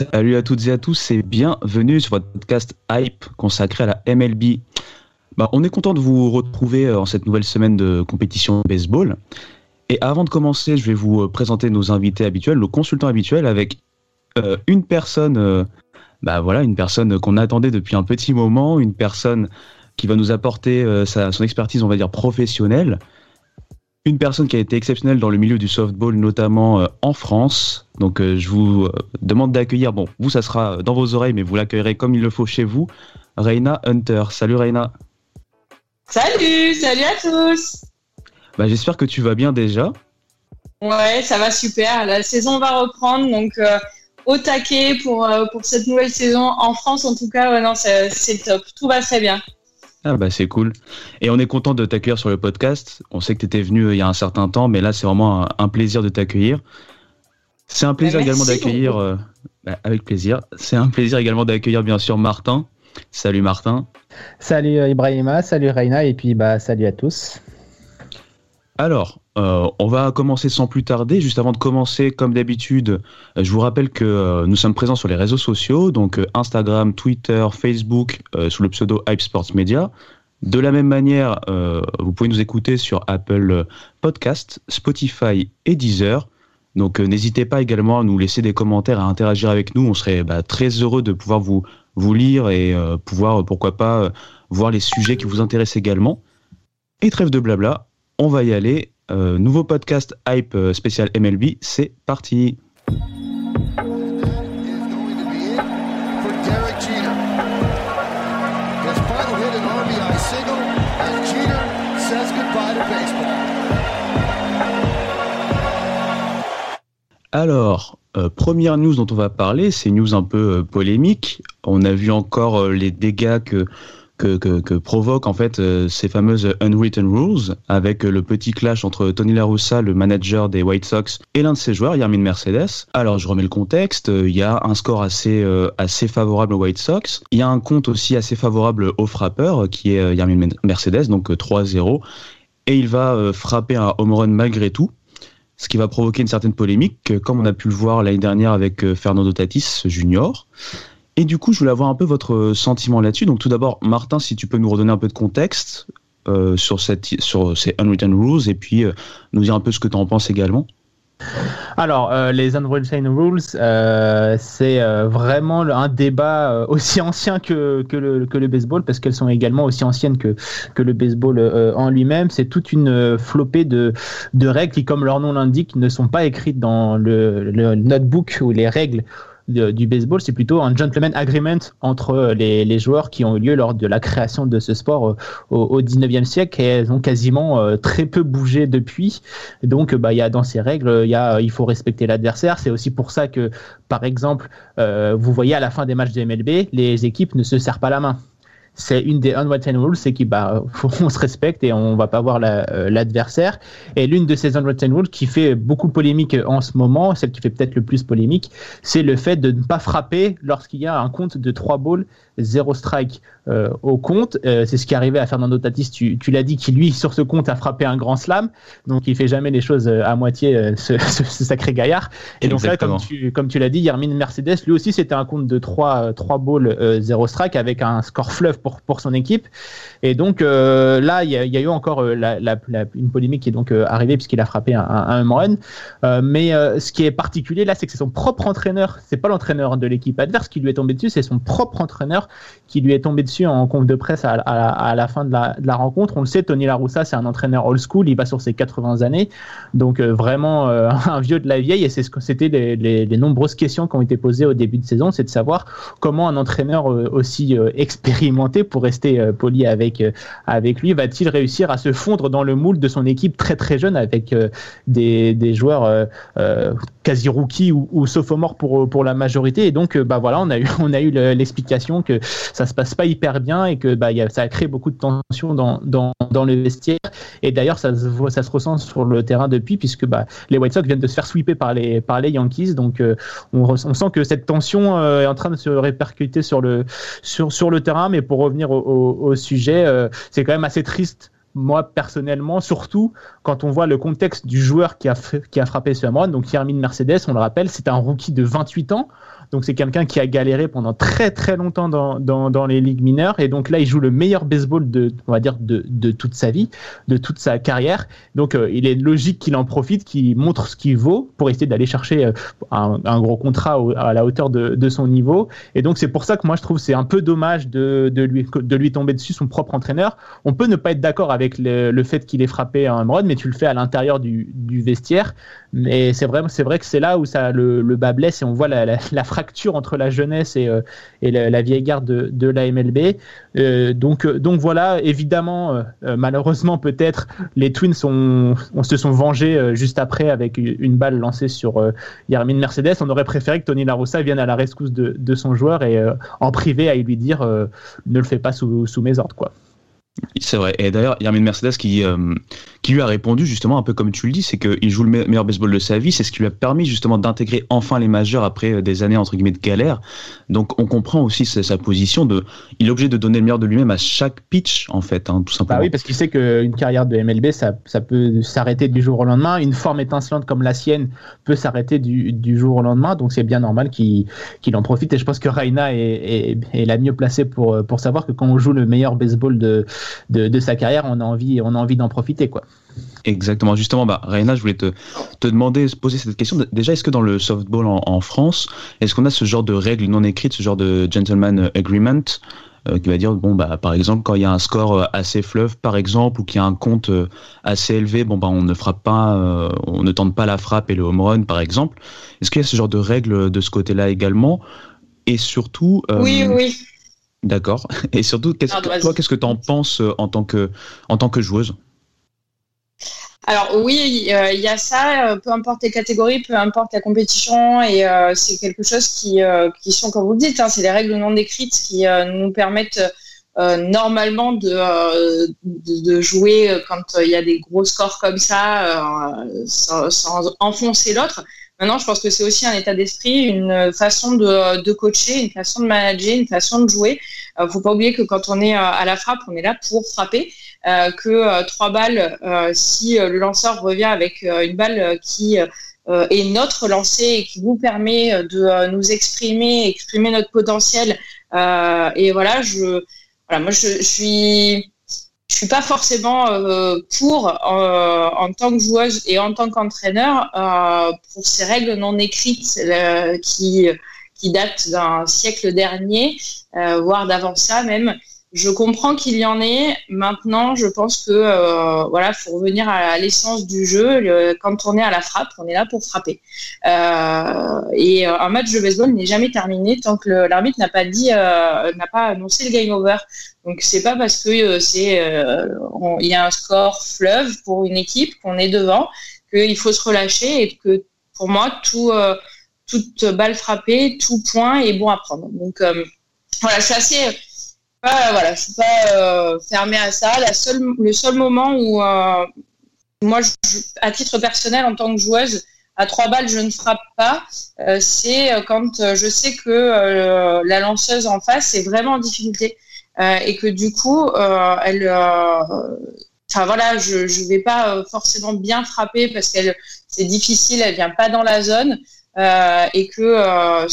Salut à toutes et à tous et bienvenue sur votre podcast Hype consacré à la MLB. Bah, on est content de vous retrouver euh, en cette nouvelle semaine de compétition baseball. Et avant de commencer, je vais vous euh, présenter nos invités habituels, nos consultants habituels, avec euh, une personne, bah voilà, une personne qu'on attendait depuis un petit moment, une personne qui va nous apporter son expertise, on va dire professionnelle, une personne qui a été exceptionnelle dans le milieu du softball, notamment euh, en France. Donc euh, je vous euh, demande d'accueillir, bon, vous ça sera dans vos oreilles, mais vous l'accueillerez comme il le faut chez vous, Reina Hunter. Salut Reina. Salut, salut à tous. Bah, J'espère que tu vas bien déjà. Ouais, ça va super. La saison va reprendre, donc euh, au taquet pour, euh, pour cette nouvelle saison. En France, en tout cas, ouais, non, c'est top. Tout va très bien. Ah bah c'est cool. Et on est content de t'accueillir sur le podcast. On sait que tu étais venu euh, il y a un certain temps, mais là c'est vraiment un, un plaisir de t'accueillir. C'est un plaisir Bah, également merci d'accueillir, euh, bah, avec plaisir, c'est un plaisir également d'accueillir bien sûr Martin. Salut Martin. Salut euh, Ibrahima, salut Reina et puis bah salut à tous. Alors, euh, on va commencer sans plus tarder. Juste avant de commencer, comme d'habitude, euh, je vous rappelle que euh, nous sommes présents sur les réseaux sociaux, donc Instagram, Twitter, Facebook, sous le pseudo Hype Sports Media. De la même manière, vous pouvez nous écouter sur Apple Podcast, Spotify et Deezer. Donc n'hésitez pas également à nous laisser des commentaires, à interagir avec nous. On serait bah, très heureux de pouvoir vous, vous lire et pouvoir, pourquoi pas, voir les sujets qui vous intéressent également. Et trêve de blabla, on va y aller. Euh, nouveau podcast Hype euh, spécial MLB, c'est parti. Alors, euh, première news dont on va parler, c'est une news un peu polémique. On a vu encore les dégâts que, que, que, que provoquent en fait euh, ces fameuses unwritten rules avec euh, le petit clash entre Tony La Russa, le manager des White Sox, et l'un de ses joueurs, Yermin Mercedes. Alors, je remets le contexte. Euh, Il y a un score assez, assez favorable aux White Sox. Il y a un compte aussi assez favorable au frappeur, euh, qui est Yermin Mercedes, donc euh, 3-0. Et il va frapper un home run malgré tout ce qui va provoquer une certaine polémique, comme on a pu le voir l'année dernière avec Fernando Tatis Junior. Et du coup, je voulais avoir un peu votre euh, sentiment là-dessus. Donc, tout d'abord, Martin, si tu peux nous redonner un peu de contexte euh, sur, ces unwritten rules et puis euh, nous dire un peu ce que tu en penses également. Alors les Unwritten Rules, c'est vraiment un débat aussi ancien que, le, baseball parce qu'elles sont également aussi anciennes que, le baseball en lui-même. C'est toute une flopée de, règles qui, comme leur nom l'indique, ne sont pas écrites dans le notebook ou les règles du baseball, c'est plutôt un gentleman agreement entre les, les joueurs qui ont eu lieu lors de la création de ce sport euh, au, au 19e siècle et elles ont quasiment euh, très peu bougé depuis. Donc, euh, bah, y a dans ces règles, il euh, faut respecter l'adversaire. C'est aussi pour ça que, par exemple, euh, vous voyez à la fin des matchs de MLB, les équipes ne se serrent pas la main. C'est une des unwritten rules, c'est qu'on bah, faut- on se respecte et on va pas voir euh, l'adversaire. Et l'une de ces unwritten rules qui fait beaucoup polémique en ce moment, celle qui fait peut-être le plus polémique, c'est le fait de ne pas frapper lorsqu'il y a un compte de 3 balls, 0 strike euh, au compte. Euh, c'est ce qui est arrivé à Fernando Tatis, tu, l'as dit, qui lui, sur ce compte, a frappé un grand slam. Donc il fait jamais les choses euh, à moitié, euh, ce, sacré gaillard. Et donc là, comme tu, l'as dit, Yermin Mercedes, lui aussi, c'était un compte de 3, 3 balls, euh, 0 strike avec un score fleuve pour pour, son équipe. Et donc là, il y, a eu encore une polémique qui est donc arrivée puisqu'il a frappé un, un, mais ce qui est particulier là, c'est que c'est son propre entraîneur, c'est pas l'entraîneur de l'équipe adverse qui lui est tombé dessus, c'est son propre entraîneur qui lui est tombé dessus en compte de presse à, la fin de la, de la, rencontre. On le sait, Tony Laroussa, c'est un entraîneur old school, il va sur ses 80 années, donc vraiment un vieux de la vieille. Et c'est ce que c'était les, les, nombreuses questions qui ont été posées au début de saison, c'est de savoir comment un entraîneur aussi expérimenté, pour rester poli avec avec lui, va-t-il réussir à se fondre dans le moule de son équipe très très jeune avec des, des joueurs quasi rookies ou, ou sophomores pour pour la majorité? Et donc, bah voilà, on a eu eu l'explication que ça se passe pas hyper bien et que bah ça a créé beaucoup de tension dans dans, dans le vestiaire. Et d'ailleurs, ça se ça se ressent sur le terrain depuis, puisque bah, les White Sox viennent de se faire sweeper par les par les Yankees. Donc, euh, on, on, sent que cette tension euh, est en train de se répercuter sur le sur sur le terrain. Mais pour revenir au, sujet, euh, c'est quand même assez triste moi personnellement, surtout quand on voit le contexte du joueur qui a, qui frappé ce home donc Yermin Mercedes, on le rappelle, c'est un rookie de 28 ans. Donc c'est quelqu'un qui a galéré pendant très très longtemps dans, dans, les ligues mineures. Et donc là, il joue le meilleur baseball de, on va dire, de, de toute sa vie, de toute sa carrière. Donc euh, il est logique qu'il en profite, qu'il montre ce qu'il vaut pour essayer d'aller chercher euh, un, gros contrat à la hauteur de, de son niveau. Et donc c'est pour ça que moi je trouve c'est un peu dommage de, de, lui, de lui tomber dessus son propre entraîneur. On peut ne pas être d'accord avec le, le fait qu'il ait frappé un home mais tu le fais à l'intérieur du, du vestiaire. Mais c'est vrai, vrai que c'est là où ça le, le bas blesse et on voit la, la, la entre la jeunesse et, euh, la, vieille garde de, la MLB. Euh, donc, euh, donc voilà, évidemment, malheureusement peut-être, les Twins se sont vengés juste après avec une balle lancée sur Yarmin Mercedes. On aurait préféré que Tony La Rossa vienne à la rescousse de, de son joueur et en privé à lui dire ne le fais pas sous, sous mes ordres, quoi. C'est vrai. Et d'ailleurs, il Mercedes qui, euh, qui lui a répondu justement un peu comme tu le dis, c'est qu'il joue le meilleur baseball de sa vie. C'est ce qui lui a permis justement d'intégrer enfin les majeurs après euh, des années entre guillemets de galère. Donc on comprend aussi sa, position de, il est obligé de donner le meilleur de lui-même à chaque pitch en fait, hein, tout simplement. Bah oui, parce qu'il sait qu'une carrière de MLB, ça, ça peut s'arrêter du jour au lendemain. Une forme étincelante comme la sienne peut s'arrêter du, du, jour au lendemain. Donc c'est bien normal qu'il qu'il en profite. Et je pense que Reina est, est, est, la mieux placée pour, pour savoir que quand on joue le meilleur baseball de de, de, sa carrière, on a envie, on a envie d'en profiter, quoi. Exactement. Justement, bah, Reina, je voulais te, te demander, poser cette question. Déjà, est-ce que dans le softball en, en France, est-ce qu'on a ce genre de règles non écrites, ce genre de gentleman agreement euh, qui va dire bon bah par exemple quand il y a un score assez fleuve par exemple ou qu'il y a un compte assez élevé bon bah on ne frappe pas euh, on ne tente pas la frappe et le home run par exemple est-ce qu'il y a ce genre de règles de ce côté-là également? Et surtout euh, oui oui D'accord. Et surtout, qu'est-ce que, toi, qu'est-ce que tu en penses en tant que, en tant que joueuse? Alors oui, euh, il y a ça, peu importe les catégories, peu importe la compétition, et euh, c'est quelque chose qui, euh, qui sont, comme vous le dites, hein, c'est les règles non décrites qui nous permettent normalement de, de, de, jouer quand il y a des gros scores comme ça, sans, sans, enfoncer l'autre. Maintenant, je pense que c'est aussi un état d'esprit, une façon de, de, coacher, une façon de manager, une façon de jouer. Ne faut pas oublier que quand on est à la frappe, on est là pour frapper. Euh, que euh, trois balles, euh, si le lanceur revient avec une balle qui est notre lancée et qui nous permet de nous exprimer, exprimer notre potentiel. et voilà, je, voilà, moi je suis je suis pas forcément euh, pour euh, en tant que joueuse et en tant qu'entraîneur euh, pour ces règles non écrites qui qui datent d'un siècle dernier, voire d'avant ça même. Je comprends qu'il y en ait. Maintenant, je pense que euh, voilà, faut revenir à l'essence du jeu. Quand on est à la frappe, on est là pour frapper. Euh, et euh, un match de baseball n'est jamais terminé tant que l'arbitre n'a pas dit, euh, n'a pas annoncé le game over. Donc c'est pas parce que euh, c'est il y a un score fleuve pour une équipe qu'on est devant qu'il faut se relâcher et que pour moi tout toute balle frappée, tout point est bon à prendre. Donc voilà, c'est assez pas, voilà, suis pas euh, fermée à ça. La seule, le seul moment où euh, moi, je, à titre personnel, en tant que joueuse, à trois balles, je ne frappe pas. Euh, c'est quand je sais que la lanceuse en face est vraiment en difficulté et que du coup, elle, enfin voilà, je ne vais pas forcément bien frapper parce qu'elle c'est difficile, elle vient pas dans la zone. Et que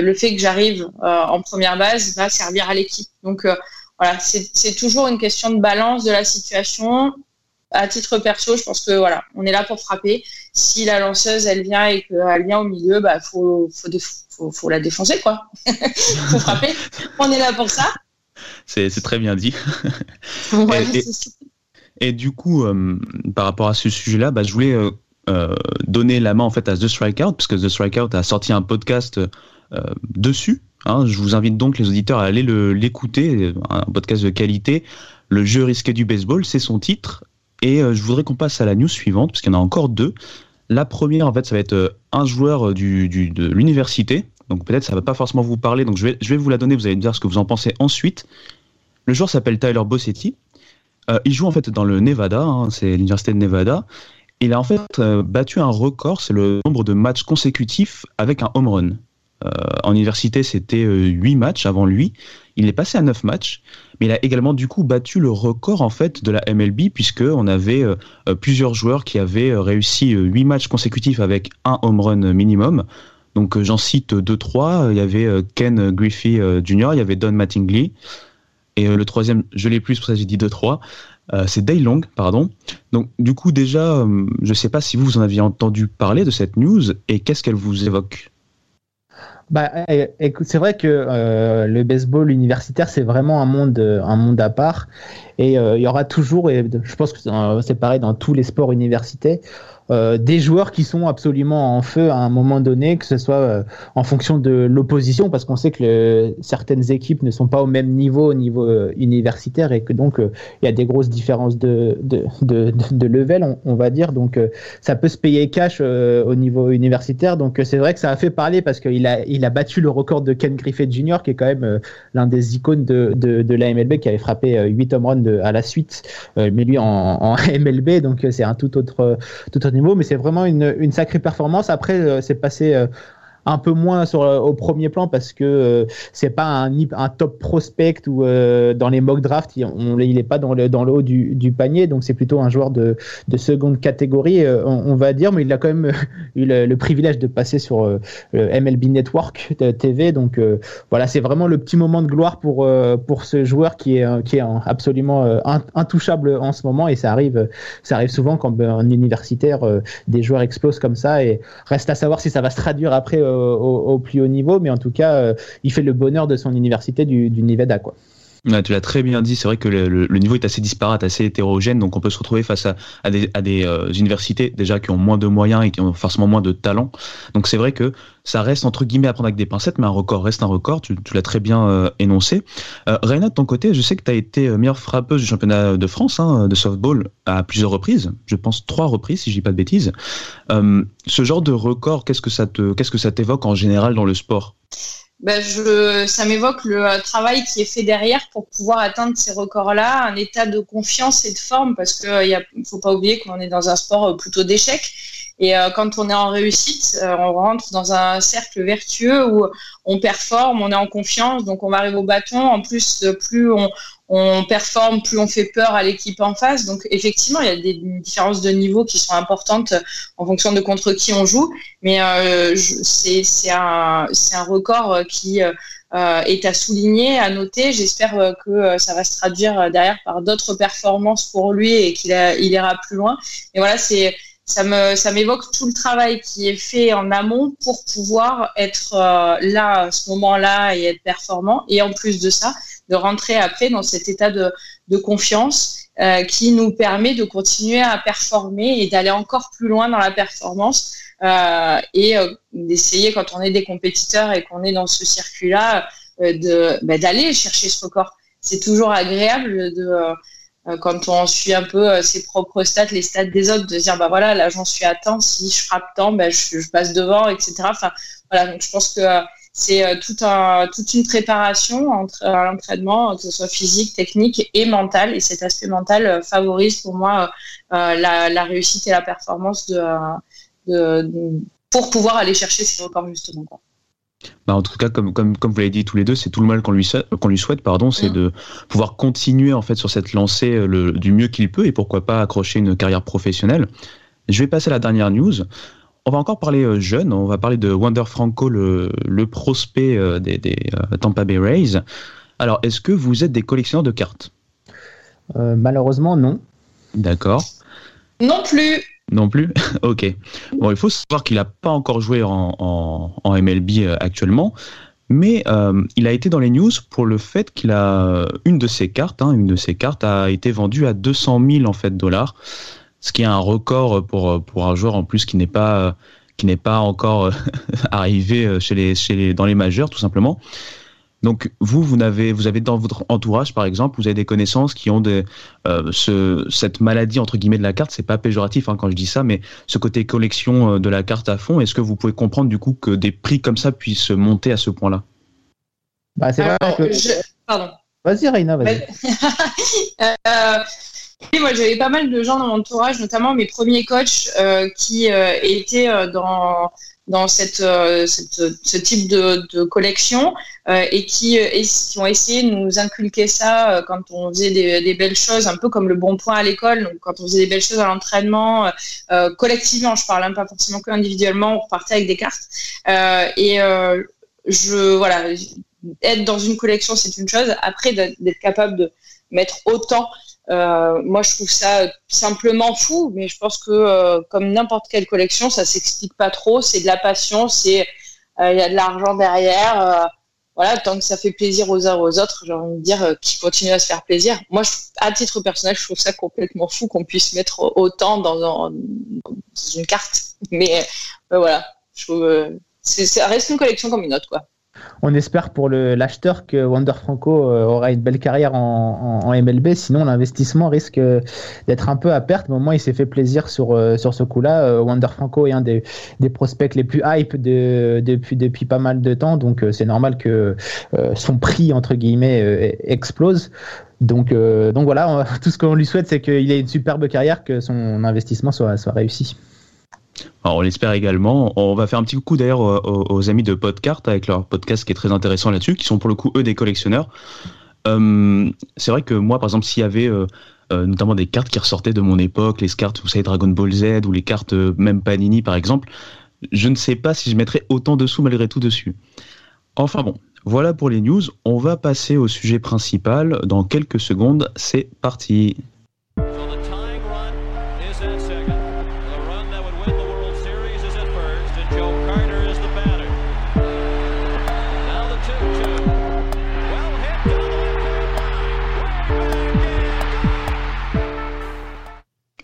le fait que j'arrive en première base va servir à l'équipe. Donc voilà, c'est toujours une question de balance de la situation. À titre perso, je pense que voilà, on est là pour frapper. Si la lanceuse elle vient et qu'elle vient au milieu, bah faut faut, la défoncer quoi. faut frapper. On est là pour ça. C'est très bien dit. et, du coup, euh, par rapport à ce sujet-là, bah, je voulais euh, euh, donner la main en fait à The Strikeout, puisque The Strikeout a sorti un podcast dessus. Hein. je vous invite donc les auditeurs à aller l'écouter, un podcast de qualité. Le jeu risqué du baseball, c'est son titre. Et je voudrais qu'on passe à la news suivante, parce qu'il y en a encore deux. La première, en fait, ça va être un joueur du, de l'université. Donc peut-être ça va pas forcément vous parler. Donc je vais, je vais vous la donner. Vous allez me dire ce que vous en pensez ensuite. Le joueur s'appelle Tyler Bossetti. Euh, il joue en fait dans le Nevada, hein, c'est l'université de Nevada. Il a en fait euh, battu un record, c'est le nombre de matchs consécutifs avec un home run. Euh, en université, c'était 8 matchs avant lui. Il est passé à 9 matchs, mais il a également du coup battu le record en fait de la MLB puisque on avait plusieurs joueurs qui avaient réussi 8 matchs consécutifs avec un home run minimum. Donc j'en cite 2-3. Il y avait Ken Griffey Jr., il y avait Don Mattingly, et euh, le troisième, je l'ai plus, pour ça j'ai dit 2-3. Euh, c'est Daylong, pardon. Donc, du coup, déjà, euh, je ne sais pas si vous, en aviez entendu parler de cette news et qu'est-ce qu'elle vous évoque? Bah, eh, c'est vrai que le baseball universitaire, c'est vraiment un monde, un monde à part. Et il y aura toujours, et je pense que c'est pareil dans tous les sports universitaires, euh, des joueurs qui sont absolument en feu à un moment donné, que ce soit euh, en fonction de l'opposition, parce qu'on sait que certaines équipes ne sont pas au même niveau au niveau euh, universitaire et que donc il y a des grosses différences de, level, on, va dire. Donc ça peut se payer cash au niveau universitaire. Donc c'est vrai que ça a fait parler parce qu'il a, battu le record de Ken Griffith Jr., qui est quand même l'un des icônes de, de, qui avait frappé 8 home runs à la suite, mais lui en, en MLB, donc c'est un tout autre, tout autre niveau, mais c'est vraiment une, sacrée performance. Après, euh, c'est passé euh, un peu moins sur, euh, au premier plan parce que euh, c'est pas un, un, top prospect ou euh, dans les mock drafts, il, est pas dans le, dans le haut du, du panier, donc c'est plutôt un joueur de, de seconde catégorie, on, va dire, mais il a quand même eu le, privilège de passer sur le MLB Network TV, donc voilà, c'est vraiment le petit moment de gloire pour, pour ce joueur qui est, qui est absolument intouchable en ce moment. Et ça arrive, ça arrive souvent quand un universitaire, des joueurs explosent comme ça. Et reste à savoir si ça va se traduire après au, plus haut niveau, mais en tout cas, euh, il fait le bonheur de son université du, du Nevada, quoi tu l'as très bien dit, c'est vrai que le, niveau est assez disparate, assez hétérogène, donc on peut se retrouver face à, des, euh, universités déjà qui ont moins de moyens et qui ont forcément moins de talent. Donc c'est vrai que ça reste entre guillemets à prendre avec des pincettes, mais un record reste un record, tu, l'as très bien euh, énoncé. Euh, de ton côté, je sais que tu as été euh, meilleure frappeuse du championnat de France hein, de softball à plusieurs reprises, je pense trois reprises si je dis pas de bêtises. ce genre de record, qu'est-ce que ça te, qu'est-ce que ça t'évoque en général dans le sport? Ben je, ça m'évoque le euh, travail qui est fait derrière pour pouvoir atteindre ces records-là, un état de confiance et de forme, parce qu'il ne faut pas oublier qu'on est dans un sport euh, plutôt d'échec. Et euh, quand on est en réussite, on rentre dans un cercle vertueux où on performe, on est en confiance, donc on va arriver au bâton. En plus, plus on, on performe, plus on fait peur à l'équipe en face. Donc effectivement, il y a des différences de niveau qui sont importantes en fonction de contre qui on joue. Mais euh, c'est un, un record qui euh, est à souligner, à noter. J'espère que ça va se traduire derrière par d'autres performances pour lui et qu'il il ira plus loin. Et voilà, c'est ça me ça m'évoque tout le travail qui est fait en amont pour pouvoir être là à ce moment-là et être performant. Et en plus de ça, de rentrer après dans cet état de, confiance euh, qui nous permet de continuer à performer et d'aller encore plus loin dans la performance euh, et euh, d'essayer quand on est des compétiteurs et qu'on est dans ce circuit-là de bah, d'aller chercher ce record. C'est toujours agréable de quand on suit un peu ses propres stats, les stats des autres, de dire bah voilà là j'en suis à temps, si je frappe tant, bah, je, je, passe devant, etc. Enfin voilà donc je pense que c'est euh, tout un, toute une préparation entre, à l'entraînement, que ce soit physique, technique et mental. Et cet aspect mental euh, favorise pour moi euh, la, la, réussite et la performance de, de, pour pouvoir aller chercher ces records justement. Quoi. Bah en tout cas, comme, comme, comme vous l'avez dit tous les deux, c'est tout le mal qu'on lui, qu'on lui souhaite, pardon, c'est mm. de pouvoir continuer en fait sur cette lancée le, du mieux qu'il peut et pourquoi pas accrocher une carrière professionnelle. Je vais passer à la dernière news on va encore parler jeune. On va parler de Wander Franco, le, prospect des, des Tampa Bay Rays. Alors, est-ce que vous êtes des collectionneurs de cartes? Malheureusement, non. D'accord. Non plus. Non plus? Ok. Bon, il faut savoir qu'il n'a pas encore joué en, MLB euh, actuellement, mais euh, il a été dans les news pour le fait qu'il a une de ses cartes, hein, une de ses cartes a été vendue à 200 000 en fait dollars, ce qui est un record pour pour un joueur en plus qui n'est pas qui n'est pas encore arrivé chez les, chez les dans les majeurs tout simplement. Donc vous, vous avez, vous avez dans votre entourage, par exemple, vous avez des connaissances qui ont des, euh, ce, cette maladie entre guillemets de la carte. C'est pas péjoratif hein, quand je dis ça, mais ce côté collection euh, de la carte à fond. Est-ce que vous pouvez comprendre du coup que des prix comme ça puissent monter à ce point-là? Bah, c'est vrai que. Pardon. Vas-y, Reina, vas-y. euh, moi, j'avais pas mal de gens dans mon entourage, notamment mes premiers coachs euh, qui euh, étaient dans dans cette, euh, ce type de, collection euh, et qui, euh, qui, ont essayé de nous inculquer ça quand on faisait des, belles choses, un peu comme le bon point à l'école, quand on faisait des belles choses à l'entraînement, collectivement, je parle hein, pas forcément que individuellement, on repartait avec des cartes. et je, voilà, être dans une collection, c'est une chose. Après, d'être capable de mettre autant euh, moi, je trouve ça simplement fou, mais je pense que euh, comme n'importe quelle collection, ça s'explique pas trop. C'est de la passion, c'est euh, il y a de l'argent derrière. voilà, tant que ça fait plaisir aux uns aux autres, j'ai envie de dire qui continue à se faire plaisir. Moi, à titre personnel, je trouve ça complètement fou qu'on puisse mettre autant dans, dans une carte. Mais voilà, je trouve, ça reste une collection comme une autre, quoi on espère pour l'acheteur que Wander Franco euh, aura une belle carrière en, MLB. Sinon, l'investissement risque euh, d'être un peu à perte. Mais au moins, il s'est fait plaisir sur, euh, ce coup-là. Wander Franco est un des, prospects les plus hype depuis, pas mal de temps. Donc, c'est normal que son prix, entre guillemets, explose. Donc, voilà, tout ce qu'on lui souhaite, c'est qu'il ait une superbe carrière, que son investissement soit réussi on l'espère également. On va faire un petit coup d'ailleurs aux, amis de Podcart avec leur podcast qui est très intéressant là-dessus, qui sont pour le coup eux des collectionneurs. Euh, c'est vrai que moi, par exemple, s'il y avait euh, euh, notamment des cartes qui ressortaient de mon époque, les cartes, vous savez, Dragon Ball Z ou les cartes même Panini par exemple, je ne sais pas si je mettrais autant de sous malgré tout dessus. Enfin bon, voilà pour les news. On va passer au sujet principal dans quelques secondes. C'est parti.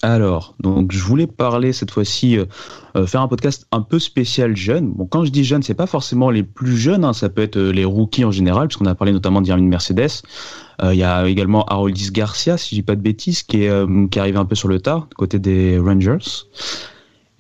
Alors, donc je voulais parler cette fois-ci, euh, euh, faire un podcast un peu spécial jeune. Bon, quand je dis jeune, c'est pas forcément les plus jeunes, hein, ça peut être euh, les rookies en général, puisqu'on a parlé notamment d'Irving Mercedes. Il y a également Haroldis Garcia, si je dis pas de bêtises, qui est qui arrive un peu sur le tard, côté des Rangers.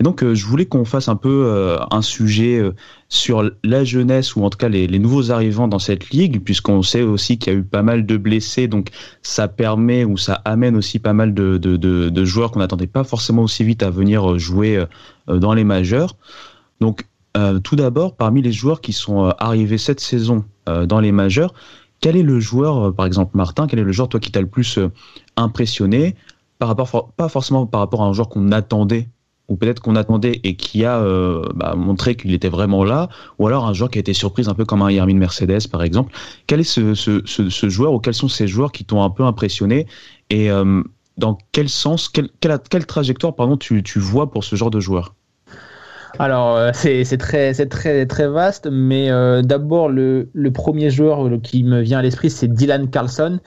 Et donc, euh, je voulais qu'on fasse un peu euh, un sujet euh, sur la jeunesse ou en tout cas les, nouveaux arrivants dans cette ligue, puisqu'on sait aussi qu'il y a eu pas mal de blessés, donc ça permet ou ça amène aussi pas mal de, de, de, de joueurs qu'on n'attendait pas forcément aussi vite à venir jouer dans les majeurs. Donc, tout d'abord, parmi les joueurs qui sont arrivés cette saison dans les majeurs, quel est le joueur, par exemple Martin, quel est le joueur toi qui t'a le plus impressionné par rapport, pas forcément par rapport à un joueur qu'on attendait ou peut-être qu'on attendait et qui a euh, bah, montré qu'il était vraiment là, ou alors un joueur qui a été surprise un peu comme un Yermin Mercedes par exemple. Quel est ce, joueur ou quels sont ces joueurs qui t'ont un peu impressionné et euh, dans quel sens, quelle, trajectoire pardon, tu, vois pour ce genre de joueur? Alors, euh, c'est très, vaste, mais d'abord, le, premier joueur qui me vient à l'esprit, c'est Dylan Carlson.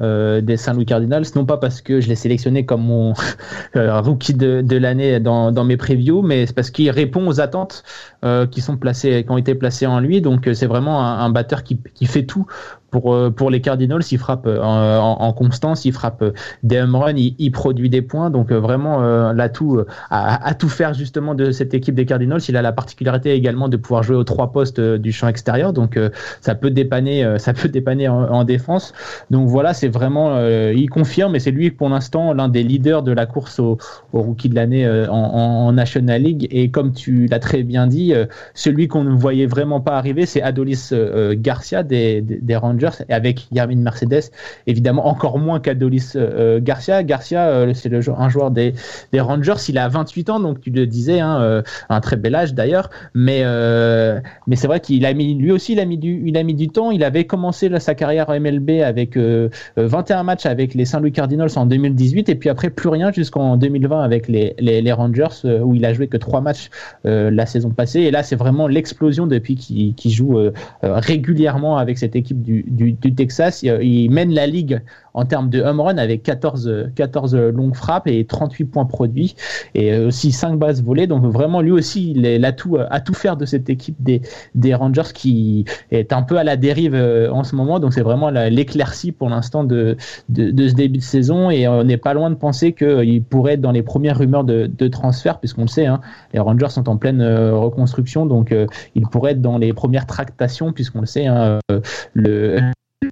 Euh, des Saint-Louis Cardinals, non pas parce que je l'ai sélectionné comme mon euh, rookie de, de l'année dans, dans, mes previews, mais c'est parce qu'il répond aux attentes euh, qui sont placées, qui ont été placées en lui. Donc c'est vraiment un, un batteur qui, qui, fait tout pour, pour les Cardinals. Il frappe en, en, constance, il frappe des home runs, il, il produit des points. Donc vraiment l'atout à, à, tout faire justement de cette équipe des Cardinals. Il a la particularité également de pouvoir jouer aux trois postes du champ extérieur. Donc ça peut dépanner, ça peut dépanner en, en défense. Donc voilà, c'est vraiment, il confirme, et c'est lui pour l'instant l'un des leaders de la course au, rookie de l'année en, en, National League. Et comme tu l'as très bien dit, celui qu'on ne voyait vraiment pas arriver, c'est Adolis Garcia des, des, Rangers, avec Yarmin Mercedes, évidemment encore moins qu'Adolis Garcia. Garcia, c'est un joueur des, des Rangers, il a 28 ans, donc tu le disais, hein, un très bel âge d'ailleurs, mais euh, mais c'est vrai qu'il a mis lui aussi il a mis du il a mis du temps. Il avait commencé sa carrière en MLB avec 21 euh, euh, matchs avec les Saint Louis Cardinals en 2018 et puis après plus rien jusqu'en 2020 avec les, les, Rangers où il a joué que trois matchs la saison passée. Et là c'est vraiment l'explosion depuis qu'il joue régulièrement avec cette équipe du, du Texas. Il, mène la ligue en termes de home run avec 14, 14 longues frappes et 38 points produits et aussi 5 bases volées. Donc vraiment lui aussi il a tout à tout faire de cette équipe des, des Rangers qui est un peu à la dérive euh, en ce moment. Donc c'est vraiment l'éclaircie pour l'instant de, de, ce début de saison et on n'est pas loin de penser qu'il pourrait être dans les premières rumeurs de, de transfert puisqu'on le sait, hein, les Rangers sont en pleine euh, reconstruction donc euh, il pourrait être dans les premières tractations puisqu'on le sait, hein, le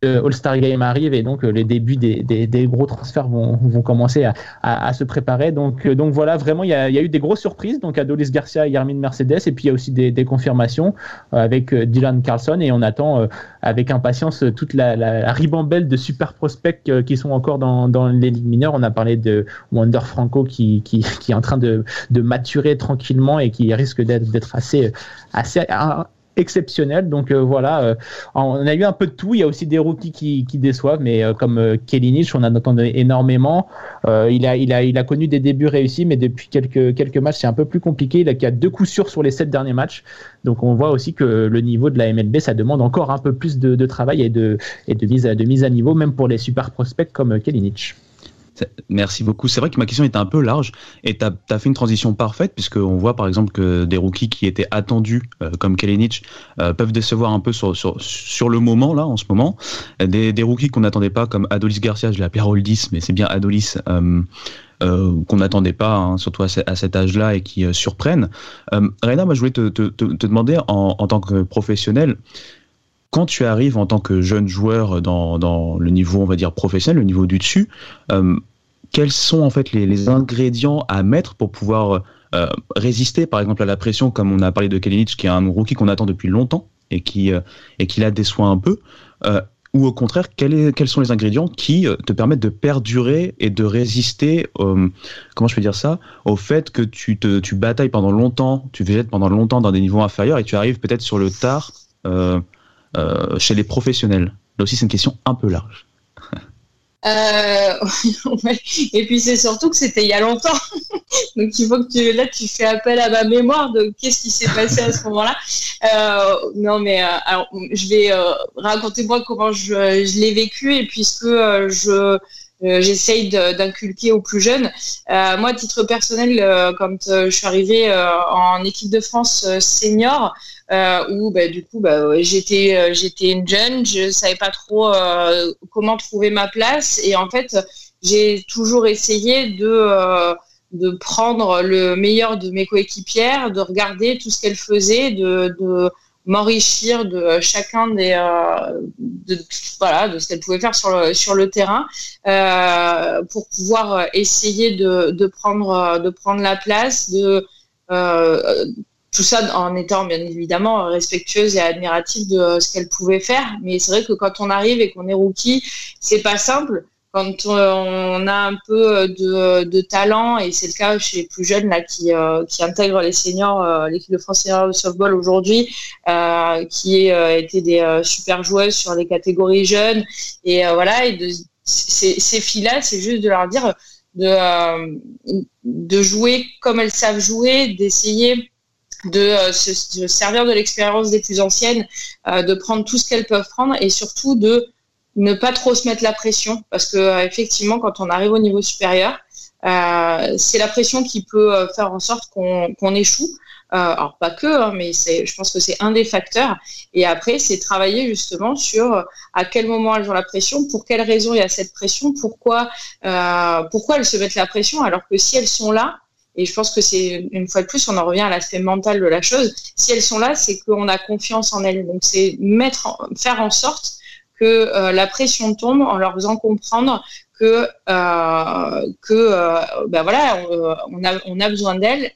le All-Star Game arrive et donc euh, les débuts des, des, gros transferts vont, vont commencer à, à, se préparer. Donc, euh, donc voilà, vraiment, il y, a, il y, a, eu des grosses surprises. Donc Adolis Garcia et Yarmin Mercedes. Et puis il y a aussi des, des confirmations euh, avec Dylan Carlson. Et on attend avec impatience toute la, la, ribambelle de super prospects qui sont encore dans, dans les ligues mineures. On a parlé de Wander Franco qui, qui, qui est en train de, de maturer tranquillement et qui risque d'être assez, assez exceptionnel. Donc euh, voilà, euh, on a eu un peu de tout. Il y a aussi des rookies qui, déçoivent, mais euh, comme Kelly Nietzsche, on en attend énormément. il, a, il, a, il a connu des débuts réussis, mais depuis quelques, quelques matchs, c'est un peu plus compliqué. Il a, il deux coups sûrs sur les sept derniers matchs. Donc on voit aussi que le niveau de la MLB, ça demande encore un peu plus de, travail et de, et de, mise à, de mise à niveau, même pour les super prospects comme Nietzsche. Merci beaucoup. C'est vrai que ma question était un peu large et tu as, fait une transition parfaite puisqu'on voit par exemple que des rookies qui étaient attendus euh, comme Kalinic euh, peuvent décevoir un peu sur, sur, sur, le moment là en ce moment. Des, des rookies qu'on n'attendait pas comme Adolis Garcia, je l'ai appelé Roldis, mais c'est bien Adolis. Euh, euh qu'on n'attendait pas, hein, surtout à, cet âge-là, et qui surprennent. Euh, Reina, moi, je voulais te, te, te demander, en, en, tant que professionnel, quand tu arrives en tant que jeune joueur dans, dans, le niveau, on va dire, professionnel, le niveau du dessus, euh, quels sont en fait les, ingrédients à mettre pour pouvoir euh, résister, par exemple, à la pression, comme on a parlé de Kalinic, qui est un rookie qu'on attend depuis longtemps et qui, euh, et qui la déçoit un peu euh, ou au contraire, quels, sont les ingrédients qui te permettent de perdurer et de résister, comment je peux dire ça, au fait que tu, tu batailles pendant longtemps, tu végètes pendant longtemps dans des niveaux inférieurs et tu arrives peut-être sur le tard euh, chez les professionnels Là aussi, c'est une question un peu large. Euh, et puis c'est surtout que c'était il y a longtemps. Donc il faut que tu, là tu fais appel à ma mémoire de qu'est-ce qui s'est passé à ce moment-là. Euh, non mais alors je vais raconter moi comment je, je l'ai vécu et puisque je j'essaye d'inculquer aux plus jeunes. moi, à titre personnel, quand je suis arrivée en équipe de France senior, euh, où bah, du coup bah, j'étais euh, j'étais une jeune, je savais pas trop euh, comment trouver ma place et en fait j'ai toujours essayé de euh, de prendre le meilleur de mes coéquipières, de regarder tout ce qu'elles faisaient, de, de m'enrichir de chacun des euh, de, voilà de ce qu'elle pouvait faire sur le sur le terrain euh, pour pouvoir essayer de, de prendre de prendre la place de euh, tout ça en étant bien évidemment respectueuse et admirative de ce qu'elle pouvait faire. Mais c'est vrai que quand on arrive et qu'on est rookie, c'est pas simple. Quand on a un peu de, de talent, et c'est le cas chez les plus jeunes là qui, euh, qui intègrent les seniors, euh, l'équipe de France senior de softball aujourd'hui, euh, qui euh, étaient des super joueuses sur les catégories jeunes, et voilà, et de, ces, filles-là, c'est juste de leur dire de, de jouer comme elles savent jouer, d'essayer de euh, se, servir de l'expérience des plus anciennes, euh, de prendre tout ce qu'elles peuvent prendre et surtout de ne pas trop se mettre la pression parce que euh, effectivement quand on arrive au niveau supérieur, c'est la pression qui peut faire en sorte qu'on échoue. alors pas que, hein, mais c'est, je pense que c'est un des facteurs. Et après, c'est travailler justement sur à quel moment elles ont la pression, pour quelles raisons il y a cette pression, pourquoi, pourquoi elles se mettent la pression, alors que si elles sont là, et je pense que c'est une fois de plus, on en revient à l'aspect mental de la chose. Si elles sont là, c'est qu'on a confiance en elles. Donc c'est mettre, faire en sorte que la pression tombe en leur faisant comprendre que que ben voilà on, a on a besoin d'elles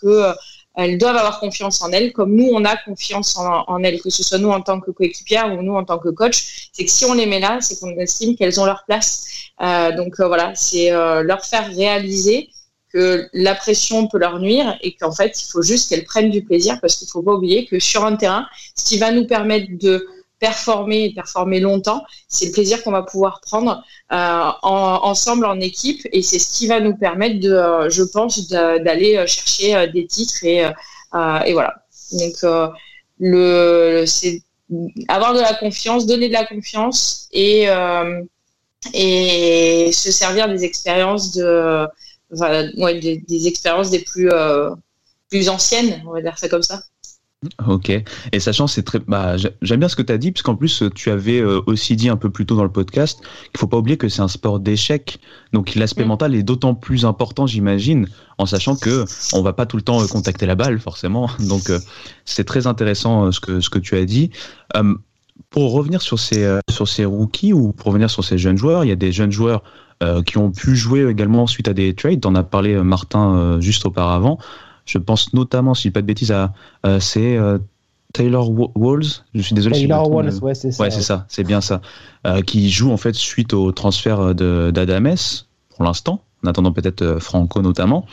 que elles doivent avoir confiance en elles, comme nous, on a confiance en, elles, que ce soit nous en tant que coéquipière ou nous en tant que coach. C'est que si on les met là, c'est qu'on estime qu'elles ont leur place. Euh, donc euh, voilà, c'est euh, leur faire réaliser que la pression peut leur nuire et qu'en fait, il faut juste qu'elles prennent du plaisir parce qu'il faut pas oublier que sur un terrain, ce qui va nous permettre de performer et performer longtemps, c'est le plaisir qu'on va pouvoir prendre euh, ensemble en équipe et c'est ce qui va nous permettre de, euh, je pense, d'aller euh, chercher des titres et, et voilà. Donc le, c'est avoir de la confiance, donner de la confiance et et se servir des expériences de des, des, expériences des plus plus anciennes, on va dire ça comme ça. Ok. Et sachant, c'est très, bah, j'aime bien ce que tu as dit, puisqu'en plus, tu avais euh, aussi dit un peu plus tôt dans le podcast qu'il faut pas oublier que c'est un sport d'échec. Donc, l'aspect mm. mental est d'autant plus important, j'imagine, en sachant que on va pas tout le temps euh, contacter la balle, forcément. Donc, euh, c'est très intéressant ce que, ce que tu as dit. pour revenir sur ces, sur ces rookies ou pour revenir sur ces jeunes joueurs, il y a des jeunes joueurs qui ont pu jouer également suite à des trades. en as parlé, Martin, juste auparavant. Je pense notamment, si je dis pas de bêtises, à euh, c'est euh, Taylor Walls. Je suis désolé. Taylor Walls, ouais, c'est ça. Ouais, c'est ça, c'est bien ça. Euh, qui joue en fait suite au transfert d'Adames pour l'instant, en attendant peut-être Franco notamment.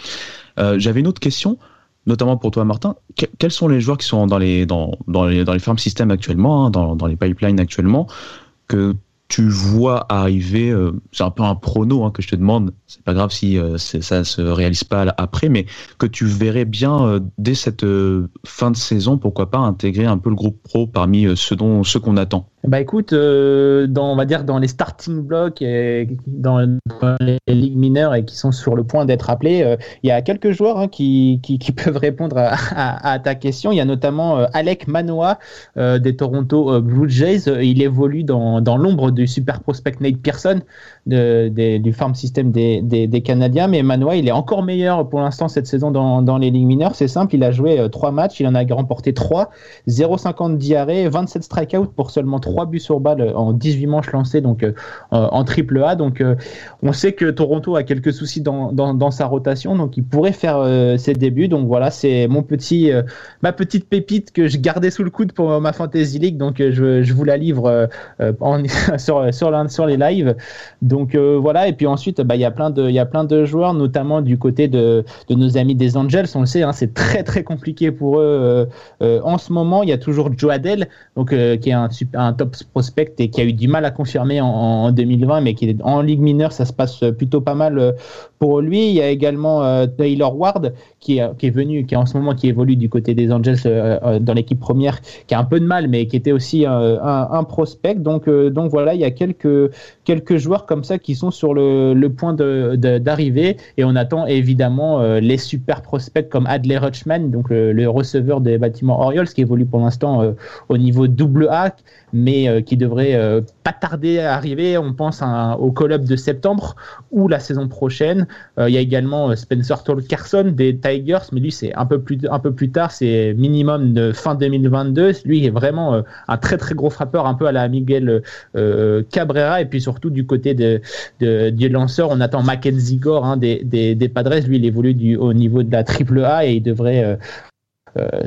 J'avais une autre question notamment pour toi, Martin, quels sont les joueurs qui sont dans les, dans, dans les, dans les farm systems actuellement, hein, dans, dans, les pipelines actuellement, que tu vois arriver, euh, c'est un peu un prono hein, que je te demande, c'est pas grave si euh, ça se réalise pas après, mais que tu verrais bien euh, dès cette fin de saison, pourquoi pas intégrer un peu le groupe pro parmi ceux dont ceux qu'on attend. Bah écoute, dans on va dire dans les starting blocks et dans, les ligues mineures et qui sont sur le point d'être appelés, il y a quelques joueurs hein, qui, qui, peuvent répondre à, à, ta question. Il y a notamment Alec Manoa des Toronto Blue Jays. Il évolue dans, dans l'ombre du super prospect Nate Pearson du farm system des, des, Canadiens. Mais Manoa, il est encore meilleur pour l'instant cette saison dans, dans les ligues mineures. C'est simple, il a joué euh, trois matchs, il en a remporté 3, 0,50 diarrhée, 27 strikeouts pour seulement 3 buts sur balle euh, en 18 manches lancées donc euh, en triple A. Donc on sait que Toronto a quelques soucis dans, dans, dans sa rotation, donc il pourrait faire ses débuts. Donc voilà, c'est mon petit, ma petite pépite que je gardais sous le coude pour ma Fantasy League. Donc je, je vous la livre en, sur, sur, les lives. Donc euh, voilà, et puis ensuite, bah, il il y a plein de joueurs, notamment du côté de, nos amis des Angels. On le sait, hein, c'est très très compliqué pour eux euh, euh, en ce moment. Il y a toujours Joe Adel, donc qui est un top prospect et qui a eu du mal à confirmer en, en 2020, mais qui est en ligue mineure, ça se passe plutôt pas mal pour lui. Il y a également Taylor Ward qui est, venu, qui est en ce moment qui évolue du côté des Angels dans l'équipe première, qui a un peu de mal, mais qui était aussi un, prospect. Donc voilà, il y a quelques joueurs comme ça qui sont sur le, point d'arriver. Et on attend évidemment euh, les super prospects comme Adley Rutschman, donc le, receveur des bâtiments Orioles, qui évolue pour l'instant euh, au niveau double A, mais euh, qui devrait pas tarder à arriver. On pense au call-up de septembre ou la saison prochaine. Il y a également Spencer Carson des Tigers, mais lui c'est un peu plus un peu plus tard, c'est minimum de fin 2022. Lui est vraiment un très très gros frappeur, un peu à la Miguel Cabrera, et puis surtout du côté de, de, du lanceur, on attend Mackenzie Gore hein, des, des, des, Padres. Lui, il évolue du, au niveau de la triple A et il devrait euh, euh,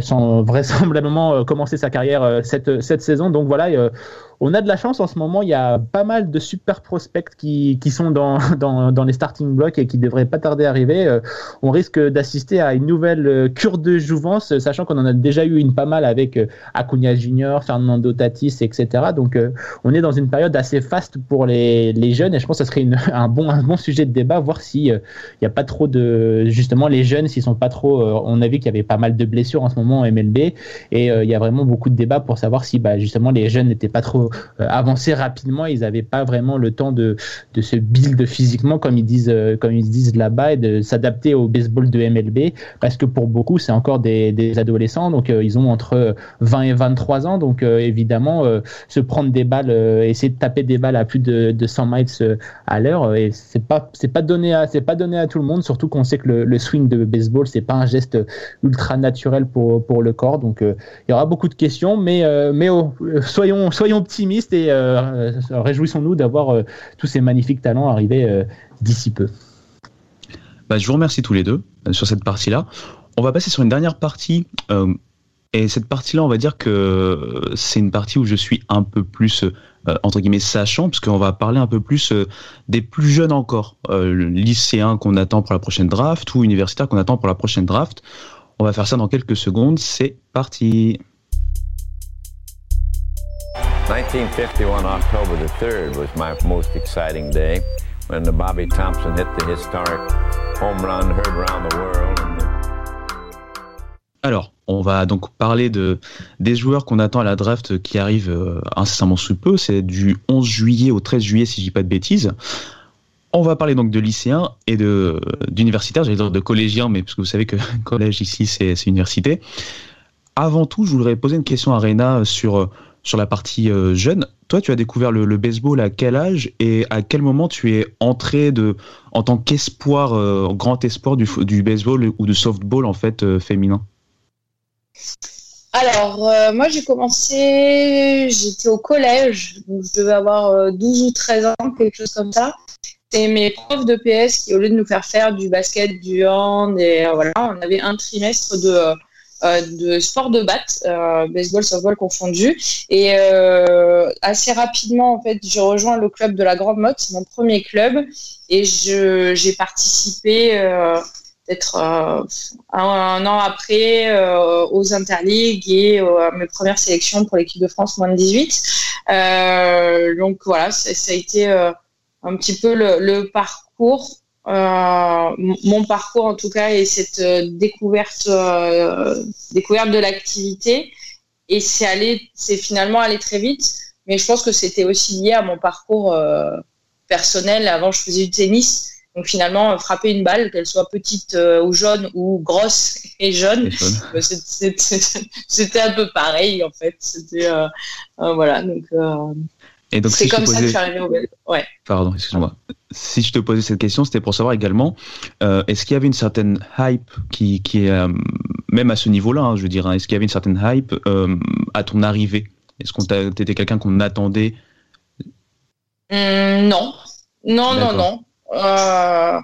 sans vraisemblablement euh, commencer sa carrière cette, cette saison. Donc voilà, on a de la chance en ce moment. Il y a pas mal de super prospects qui, qui sont dans, dans, les starting blocks et qui devraient pas tarder à arriver. Euh, on risque d'assister à une nouvelle euh, cure de jouvence, sachant qu'on en a déjà eu une pas mal avec euh, Acuna Junior, Fernando Tatis, etc. Donc on est dans une période assez faste pour les, les jeunes et je pense que ça serait une, un, bon, un bon sujet de débat, voir si il n'y a pas trop de justement les jeunes s'ils sont pas trop. on a vu qu'il y avait pas mal de blessures en ce moment en MLB et il y a vraiment beaucoup de débats pour savoir si bah, justement les jeunes n'étaient pas trop euh, avancer rapidement. Ils n'avaient pas vraiment le temps de, de se build physiquement, comme ils disent, euh, comme ils disent là-bas, et de s'adapter au baseball de MLB, parce que pour beaucoup, c'est encore des, des, adolescents, donc euh, ils ont entre 20 et 23 ans, donc évidemment, se prendre des balles, essayer de taper des balles à plus de, de 100 miles à l'heure, et c'est pas, c'est pas donné à, c'est pas donné à tout le monde, surtout qu'on sait que le, le, swing de baseball, c'est pas un geste ultra naturel pour, pour le corps, donc il y aura beaucoup de questions, mais, mais oh, soyons, soyons petits et réjouissons-nous d'avoir tous ces magnifiques talents arrivés d'ici peu. Bah, je vous remercie tous les deux sur cette partie-là. On va passer sur une dernière partie. et cette partie-là, on va dire que c'est une partie où je suis un peu plus euh, entre guillemets sachant, puisqu'on va parler un peu plus euh, des plus jeunes encore, euh, lycéens qu'on attend pour la prochaine draft ou universitaires qu'on attend pour la prochaine draft. On va faire ça dans quelques secondes. C'est parti. 1951 October the 3rd was my most exciting day when the Bobby Thompson hit the historic home run heard around the world. Alors, on va donc parler de, des joueurs qu'on attend à la draft qui arrive euh, incessamment sous peu. C'est du 11 juillet au 13 juillet, si je dis pas de bêtises. On va parler donc de lycéens et d'universitaires, j'allais dire de collégiens, mais parce que vous savez que collège ici c'est université. Avant tout, je voudrais poser une question à Rena sur sur la partie euh, jeune. Toi, tu as découvert le, baseball à quel âge et à quel moment tu es entré de en tant qu'espoir, euh, grand espoir du, baseball ou du softball en fait féminin? Alors, euh, moi, j'ai commencé, j'étais au collège, donc je devais avoir 12 euh, ou 13 ans, quelque chose comme ça. C'est mes profs de PS qui, au lieu de nous faire faire du basket, du hand, et euh, voilà, on avait un trimestre de, de sport de batte, baseball, softball confondu. Et assez rapidement, en fait, j'ai rejoint le club de la Grande Motte, mon premier club, et j'ai participé peut-être euh, un, an après euh, aux Interligues et à mes premières sélections pour l'équipe de France moins de 18. Euh, donc voilà, ça, a été un petit peu le, parcours, mon parcours en tout cas, et cette découverte, découverte de l'activité. Et c'est allé, c'est finalement allé très vite. Mais je pense que c'était aussi lié à mon parcours personnel. Avant, je faisais du tennis. Donc finalement, frapper une balle, qu'elle soit petite euh, ou jaune ou grosse et jaune, c'était un peu pareil en fait. C'était euh, euh, voilà donc. Et donc, c'est comme ça que je suis arrivée au ouais. Pardon, excuse-moi. Si je te posais cette question, c'était pour savoir également, est-ce qu'il y avait une certaine hype qui, qui est, même à ce niveau-là, hein, je veux dire, hein, est-ce qu'il y avait une certaine hype à ton arrivée? Est-ce qu'on t'étais quelqu'un qu'on attendait? Hum, Non, non, non, non. Euh,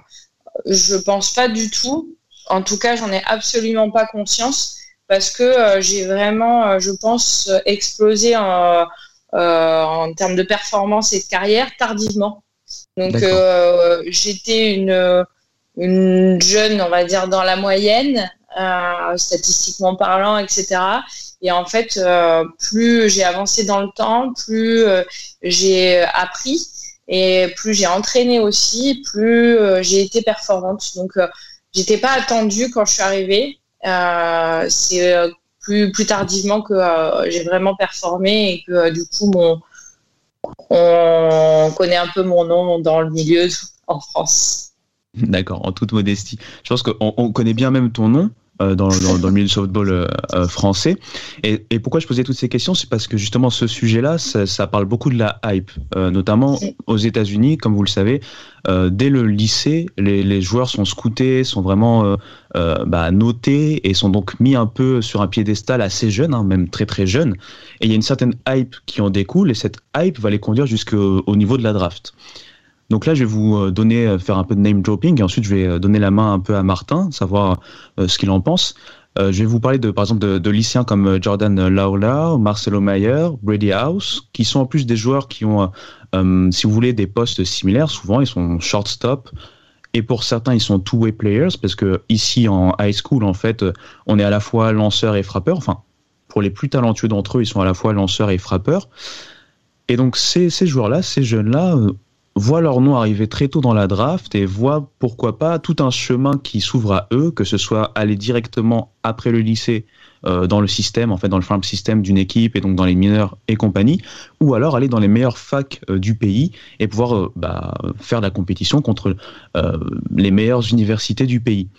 je pense pas du tout. En tout cas, j'en ai absolument pas conscience parce que euh, j'ai vraiment, euh, je pense, explosé en, en, termes de performance et de carrière tardivement. Donc, j'étais une, une jeune, on va dire, dans la moyenne, statistiquement parlant, etc. Et en fait, plus j'ai avancé dans le temps, plus j'ai appris et plus j'ai entraîné aussi, plus euh, j'ai été performante. Donc, euh, j'étais pas attendue quand je suis arrivée. Euh, c'est plus, tardivement que j'ai vraiment performé et que du coup, on connaît un peu mon nom dans le milieu en France. D'accord, en toute modestie. Je pense qu'on connaît bien même ton nom. Euh, dans, dans, dans, le milieu du softball euh, euh, français. Et, et, pourquoi je posais toutes ces questions C'est parce que justement ce sujet-là, ça, ça, parle beaucoup de la hype, notamment aux États-Unis, comme vous le savez. dès le lycée, les, les, joueurs sont scoutés, sont vraiment bah, notés et sont donc mis un peu sur un piédestal assez jeune, hein, même très très jeune. Et il y a une certaine hype qui en découle et cette hype va les conduire jusqu'au niveau de la draft. Donc là, je vais vous euh, donner, euh, faire un peu de name dropping et ensuite je vais euh, donner la main un peu à Martin, savoir ce qu'il en pense. je vais vous parler de, par exemple, de, lycéens comme Jordan Lawler, Marcelo Mayer, Brady House, qui sont en plus des joueurs qui ont, si vous voulez, des postes similaires. Souvent, ils sont shortstop. Et pour certains, ils sont two-way players parce que ici en high school, en fait, on est à la fois lanceur et frappeur. Enfin, pour les plus talentueux d'entre eux, ils sont à la fois lanceurs et frappeurs. Et donc ces joueurs-là, ces jeunes-là, voient leur nom arriver très tôt dans la draft et voient pourquoi pas tout un chemin qui s'ouvre à eux, que ce soit aller directement après le lycée euh, dans le système, en fait dans le farm system d'une équipe et donc dans les mineurs et compagnie, ou alors aller dans les meilleures facs euh, du pays et pouvoir euh, bah, faire de la compétition contre les meilleures universités du pays.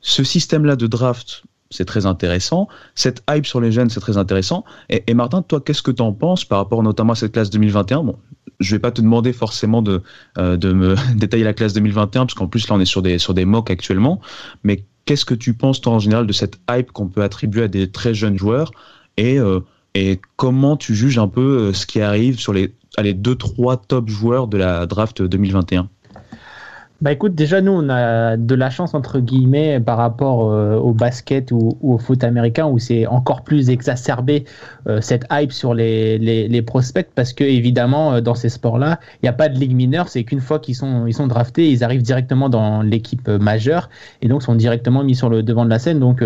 Ce système-là de draft, c'est très intéressant. Cette hype sur les jeunes, c'est très intéressant. Et, Martin, toi, qu'est-ce que tu en penses par rapport notamment à cette classe 2021 Bon, je vais pas te demander forcément de, euh, me détailler la classe 2021, parce qu'en plus là on est sur des, sur des mocks actuellement, mais qu'est-ce que tu penses toi en général de cette hype qu'on peut attribuer à des très jeunes joueurs? Et euh, Et comment tu juges un peu ce qui arrive sur les, les deux trois top joueurs de la draft 2021 bah écoute, déjà nous on a de la chance entre guillemets par rapport euh, au basket ou, au foot américain où c'est encore plus exacerbé euh, cette hype sur les, les, prospects parce que évidemment euh, dans ces sports-là il n'y a pas de ligue mineure, c'est qu'une fois qu'ils sont ils sont draftés ils arrivent directement dans l'équipe majeure et donc sont directement mis sur le devant de la scène donc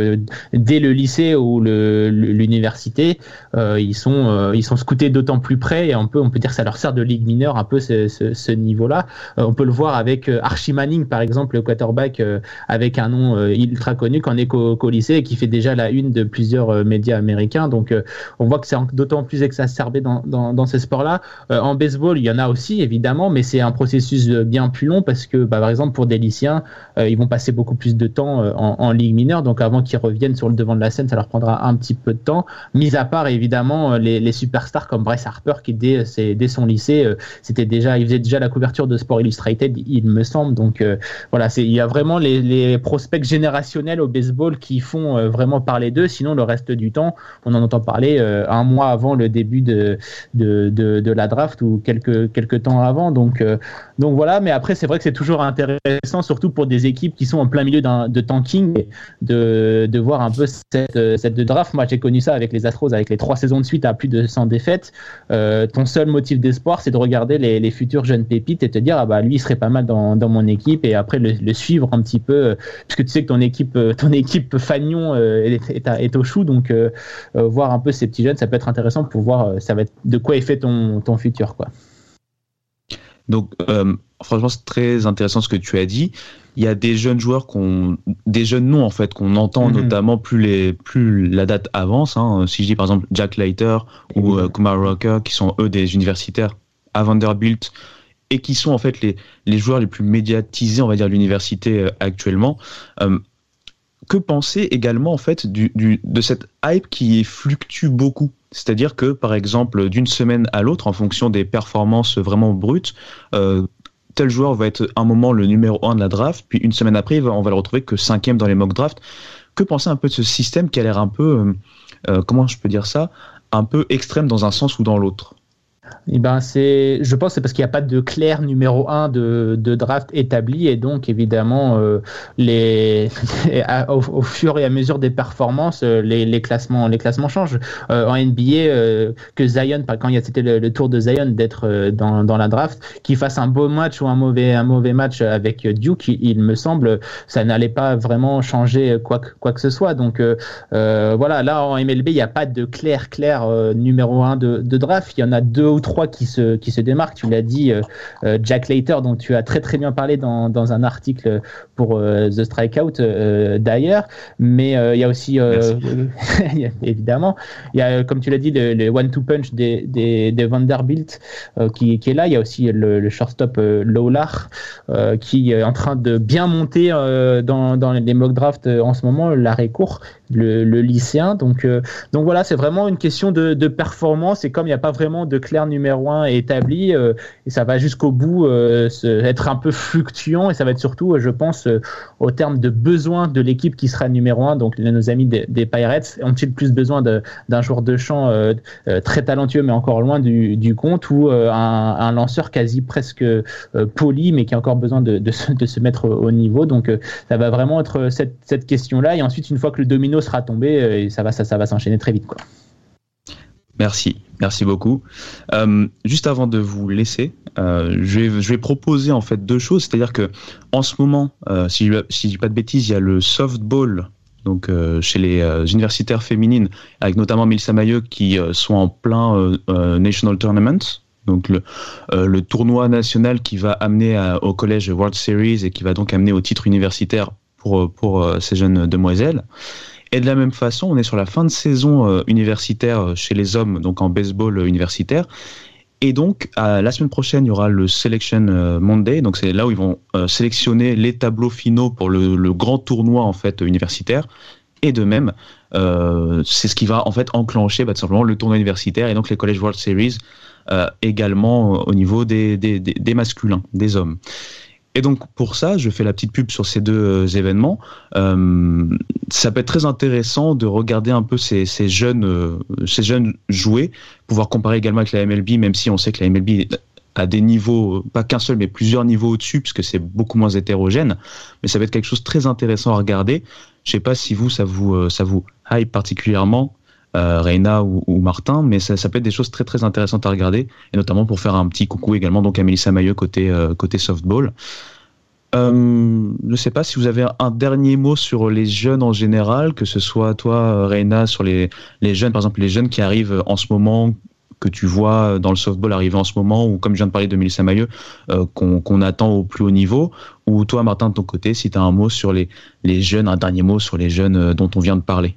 dès le lycée ou l'université ils sont ils sont scoutés d'autant plus près et on peut on peut dire que ça leur sert de ligue mineure un peu ce, ce, ce niveau-là. on peut le voir avec Archie Manning, par exemple, le quarterback euh, avec un nom euh, ultra connu, qu'en est qu'au lycée et qui fait déjà la une de plusieurs euh, médias américains. Donc, on voit que c'est d'autant plus exacerbé dans, dans, ces sports-là. en baseball, il y en a aussi, évidemment, mais c'est un processus bien plus long parce que, bah, par exemple, pour des lycéens, ils vont passer beaucoup plus de temps en, ligue mineure. Donc, avant qu'ils reviennent sur le devant de la scène, ça leur prendra un petit peu de temps. Mis à part, évidemment, les, superstars comme Bryce Harper, qui dès, dès son lycée, c'était déjà, il faisait déjà la couverture de Sport Illustrated, il me semble. Donc euh, voilà, il y a vraiment les, prospects générationnels au baseball qui font euh, vraiment parler d'eux. Sinon, le reste du temps, on en entend parler euh, un mois avant le début de, de, la draft ou quelques, quelques temps avant. Donc, donc voilà, mais après, c'est vrai que c'est toujours intéressant, surtout pour des équipes qui sont en plein milieu de tanking, de, de voir un peu cette, cette draft. Moi, j'ai connu ça avec les Astros, avec les trois saisons de suite à plus de 100 défaites. ton seul motif d'espoir, c'est de regarder les, les, futurs jeunes pépites et te dire, ah bah lui, il serait pas mal dans, dans mon équipe et après le, suivre un petit peu euh, puisque tu sais que ton équipe euh, ton équipe Fagnon euh, est, est, au chou donc voir un peu ces petits jeunes ça peut être intéressant pour voir ça va être de quoi est fait ton, ton futur quoi. Donc franchement c'est très intéressant ce que tu as dit. Il y a des jeunes joueurs qu'on des jeunes noms en fait qu'on entend mhm. notamment plus les plus la date avance hein. si je dis par exemple Jack Leiter ou Kumar Rocker qui sont eux des universitaires à Vanderbilt et qui sont en fait les, les joueurs les plus médiatisés, on va dire, de l'université euh, actuellement. Euh, que penser également en fait du, du, de cette hype qui fluctue beaucoup? C'est-à-dire que par exemple d'une semaine à l'autre, en fonction des performances vraiment brutes, euh, tel joueur va être un moment le numéro 1 de la draft, puis une semaine après on va le retrouver que cinquième dans les mock drafts. Que penser un peu de ce système qui a l'air un peu, comment je peux dire ça, un peu extrême dans un sens ou dans l'autre? Eh ben c'est, je pense, c'est parce qu'il n'y a pas de clair numéro un de, de draft établi et donc évidemment euh, les, au, fur et à mesure des performances, euh, les, les classements, les classements changent. Euh, en NBA, que Zion, quand c'était le, tour de Zion d'être dans, dans la draft, qu'il fasse un beau match ou un mauvais un mauvais match avec Duke, il, me semble, ça n'allait pas vraiment changer quoi que, quoi que ce soit. Donc voilà, là en MLB, il n'y a pas de clair clair numéro un de, de draft. Il y en a deux ou trois qui se, qui se démarquent. Tu l'as dit, euh, euh, Jack Later, dont tu as très très bien parlé dans, dans un article pour euh, The Strikeout d'ailleurs. Mais il y a aussi, évidemment, il y a, comme tu l'as dit, le, one-two punch des, des, des Vanderbilt qui, qui, est là. Il y a aussi le, le shortstop Lowlar qui est en train de bien monter dans, dans les mock drafts en ce moment, l'arrêt court le, lycéen. Donc, euh, donc voilà, c'est vraiment une question de, performance. Et comme il n'y a pas vraiment de clair numéro un établi, euh, et ça va jusqu'au bout euh, être un peu fluctuant. Et ça va être surtout, je pense, au terme de besoin de l'équipe qui sera numéro un. Donc nos amis des, Pirates ont-ils plus besoin d'un joueur de champ très talentueux, mais encore loin du, compte, ou un, lanceur quasi presque poli, mais qui a encore besoin de, de, se, mettre au, niveau? Donc ça va vraiment être cette, cette question-là. Et ensuite, une fois que le domino sera tombé euh, et ça va, ça, ça va s'enchaîner très vite. Quoi. Merci, merci beaucoup. Euh, juste avant de vous laisser, euh, je, vais, je vais proposer en fait deux choses, c'est-à-dire que en ce moment, si, je, si dis pas de bêtises, il y a le softball donc chez les universitaires féminines, avec notamment Melissa Mailleux qui sont en plein National Tournament, donc le, le, tournoi national qui va amener au collège World Series et qui va donc amener au titre universitaire pour, pour ces jeunes demoiselles. Et de la même façon, on est sur la fin de saison euh, universitaire euh, chez les hommes, donc en baseball euh, universitaire. Et donc, la semaine prochaine, il y aura le Selection Monday. Donc, c'est là où ils vont sélectionner les tableaux finaux pour le, grand tournoi en fait universitaire. Et de même, c'est ce qui va en fait enclencher bah, tout simplement le tournoi universitaire et donc les College World Series également au niveau des, masculins, des hommes. Et donc pour ça, je fais la petite pub sur ces deux événements. ça peut être très intéressant de regarder un peu ces, jeunes, ces jeunes jouer, pouvoir comparer également avec la MLB, même si on sait que la MLB à des niveaux, pas qu'un seul, mais plusieurs niveaux au-dessus, puisque c'est beaucoup moins hétérogène. Mais ça va être quelque chose de très intéressant à regarder. Je sais pas si vous, ça vous, euh, ça vous hype particulièrement, euh, Reina ou, Martin, mais ça, peut être des choses très très intéressantes à regarder, et notamment pour faire un petit coucou également donc à Melissa Maillot côté euh, côté softball. Euh, je ne sais pas si vous avez un dernier mot sur les jeunes en général, que ce soit toi, Reina, sur les, les jeunes, par exemple les jeunes qui arrivent en ce moment, que tu vois dans le softball arriver en ce moment, ou comme je viens de parler de Melissa Maillot, euh, qu'on attend au plus haut niveau, ou toi, Martin, de ton côté, si tu as un mot sur les, les jeunes, un dernier mot sur les jeunes dont on vient de parler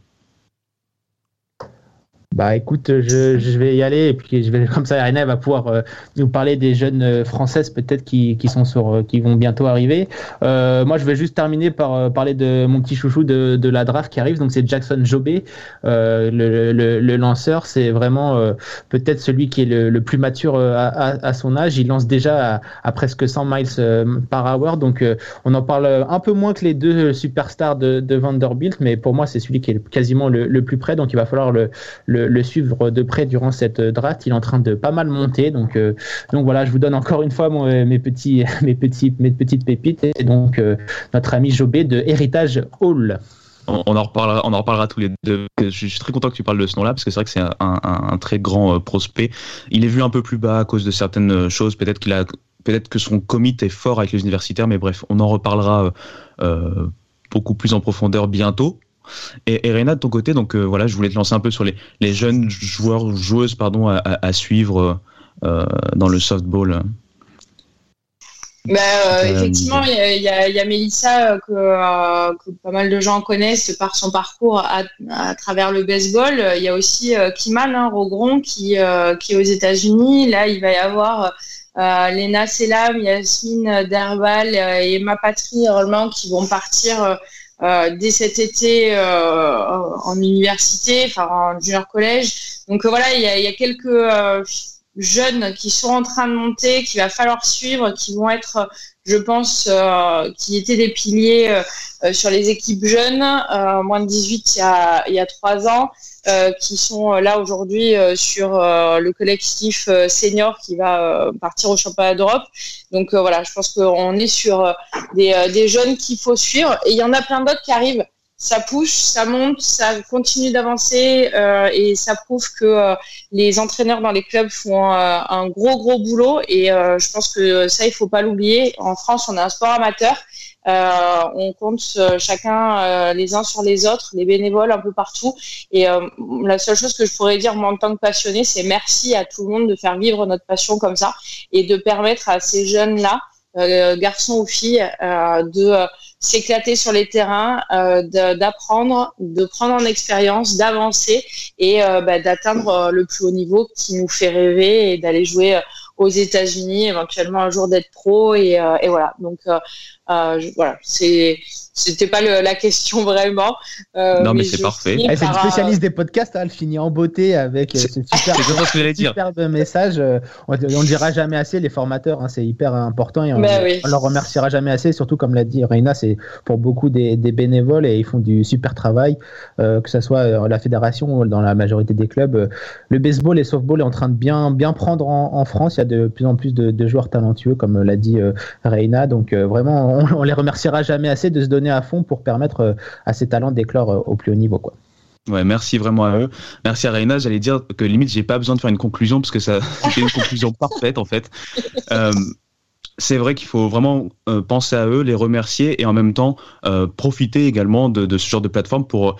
bah écoute, je, je, vais y aller et puis je vais comme ça, Arena va pouvoir euh, nous parler des jeunes euh, françaises peut-être qui, qui sont sur, euh, qui vont bientôt arriver. Euh, moi, je vais juste terminer par parler de mon petit chouchou de, de la draft qui arrive. Donc c'est Jackson Jobé, le, le, le, lanceur. C'est vraiment peut-être celui qui est le, le plus mature à, à, à, son âge. Il lance déjà à, à presque 100 miles par hour. Donc on en parle un peu moins que les deux superstars de, de Vanderbilt, mais pour moi c'est celui qui est quasiment le, le plus près. Donc il va falloir le, le le, suivre de près durant cette draft. Il est en train de pas mal monter. Donc, euh, donc voilà, je vous donne encore une fois mes, petits, mes, petits, mes petites pépites. Et donc, euh, notre ami Jobé de Héritage Hall. On, en reparlera, on en reparlera tous les deux. Je suis très content que tu parles de ce nom-là parce que c'est vrai que c'est un, très grand euh, prospect. Il est vu un peu plus bas à cause de certaines choses. Peut-être qu'il a, peut-être que son commit est fort avec les universitaires, mais bref, on en reparlera beaucoup plus en profondeur bientôt. Et, et de ton côté, donc euh, voilà, je voulais te lancer un peu sur les, les jeunes joueurs, joueuses pardon, à, à suivre euh, dans le softball. Bah, euh, effectivement, il y, y, a, y a Mélissa que, que, pas mal de gens connaissent par son parcours à, à travers le baseball. Il y a aussi Kiman hein, Rogron qui, qui est aux États-Unis. Là, il va y avoir euh, Lena Selam, Yasmine Derbal et Emma Patry qui vont partir euh, dès cet été euh, en université, enfin en junior collège. Donc euh, voilà, il y a, y a, quelques jeunes qui sont en train de monter, qu'il va falloir suivre, qui vont être, je pense, qui étaient des piliers sur les équipes jeunes, moins de 18 il y a, il y a trois ans. Euh, qui sont euh, là aujourd'hui euh, sur le collectif senior qui va partir au championnat d'Europe. Donc voilà, je pense qu'on est sur des, des jeunes qu'il faut suivre. Et il y en a plein d'autres qui arrivent ça pousse, ça monte, ça continue d'avancer euh, et ça prouve que euh, les entraîneurs dans les clubs font euh, un gros gros boulot et je pense que ça il faut pas l'oublier. En France, on a un sport amateur, on compte chacun les uns sur les autres, les bénévoles un peu partout. Et la seule chose que je pourrais dire moi en tant que passionné, c'est merci à tout le monde de faire vivre notre passion comme ça et de permettre à ces jeunes là, garçons ou filles, de s'éclater sur les terrains, euh, d'apprendre, de, prendre en expérience, d'avancer et euh, bah, d'atteindre euh, le plus haut niveau qui nous fait rêver et d'aller jouer aux États-Unis, éventuellement un jour d'être pro et, et voilà. Donc voilà, c'est c'était pas le, la question vraiment. Euh, non, mais, c'est parfait. Elle, c'est une spécialiste des podcasts. Hein, elle finit en beauté avec euh, ce super, superbe message. Euh, on ne dira jamais assez, les formateurs, hein, c'est hyper important et on, bah on, leur remerciera jamais assez. Surtout, comme l'a dit Reina, c'est pour beaucoup des, des, bénévoles et ils font du super travail, euh, que ce soit la fédération ou dans la majorité des clubs. Le baseball et le softball est en train de bien, bien prendre en, en France. Il y a de plus en plus de, de joueurs talentueux, comme l'a dit Reina. Donc, vraiment, on, on les remerciera jamais assez de se donner à fond pour permettre euh, à ces talents d'éclore euh, au plus haut niveau. Quoi. Ouais, merci vraiment à eux. Merci à Reina. J'allais dire que limite, j'ai pas besoin de faire une conclusion parce que ça, c'était une conclusion parfaite en fait. Euh, c'est vrai qu'il faut vraiment penser à eux, les remercier et en même temps profiter également de, ce genre de plateforme pour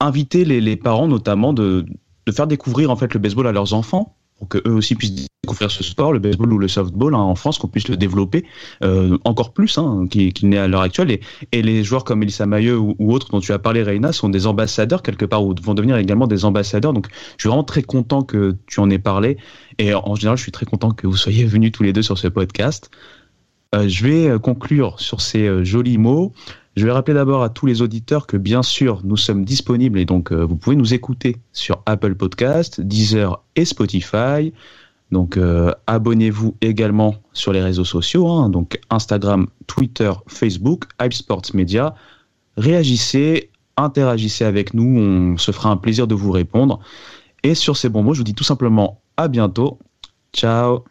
inviter les, les, parents notamment de, de faire découvrir en fait le baseball à leurs enfants pour que eux aussi puissent découvrir ce sport, le baseball ou le softball hein, en France, qu'on puisse le développer euh, encore plus hein, qu'il n'est à l'heure actuelle. Et, les joueurs comme Elissa Mailleux ou, autres dont tu as parlé, Reina, sont des ambassadeurs quelque part ou vont devenir également des ambassadeurs. Donc, je suis vraiment très content que tu en aies parlé. Et en général, je suis très content que vous soyez venus tous les deux sur ce podcast. Euh, je vais euh, conclure sur ces jolis mots. Je vais rappeler d'abord à tous les auditeurs que bien sûr nous sommes disponibles et donc euh, vous pouvez nous écouter sur Apple Podcast, Deezer et Spotify. Donc euh, abonnez-vous également sur les réseaux sociaux, hein, donc Instagram, Twitter, Facebook, Hype Sports Media. Réagissez, interagissez avec nous, on se fera un plaisir de vous répondre. Et sur ces bons mots, je vous dis tout simplement à bientôt. Ciao.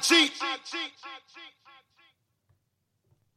cheat. I cheat.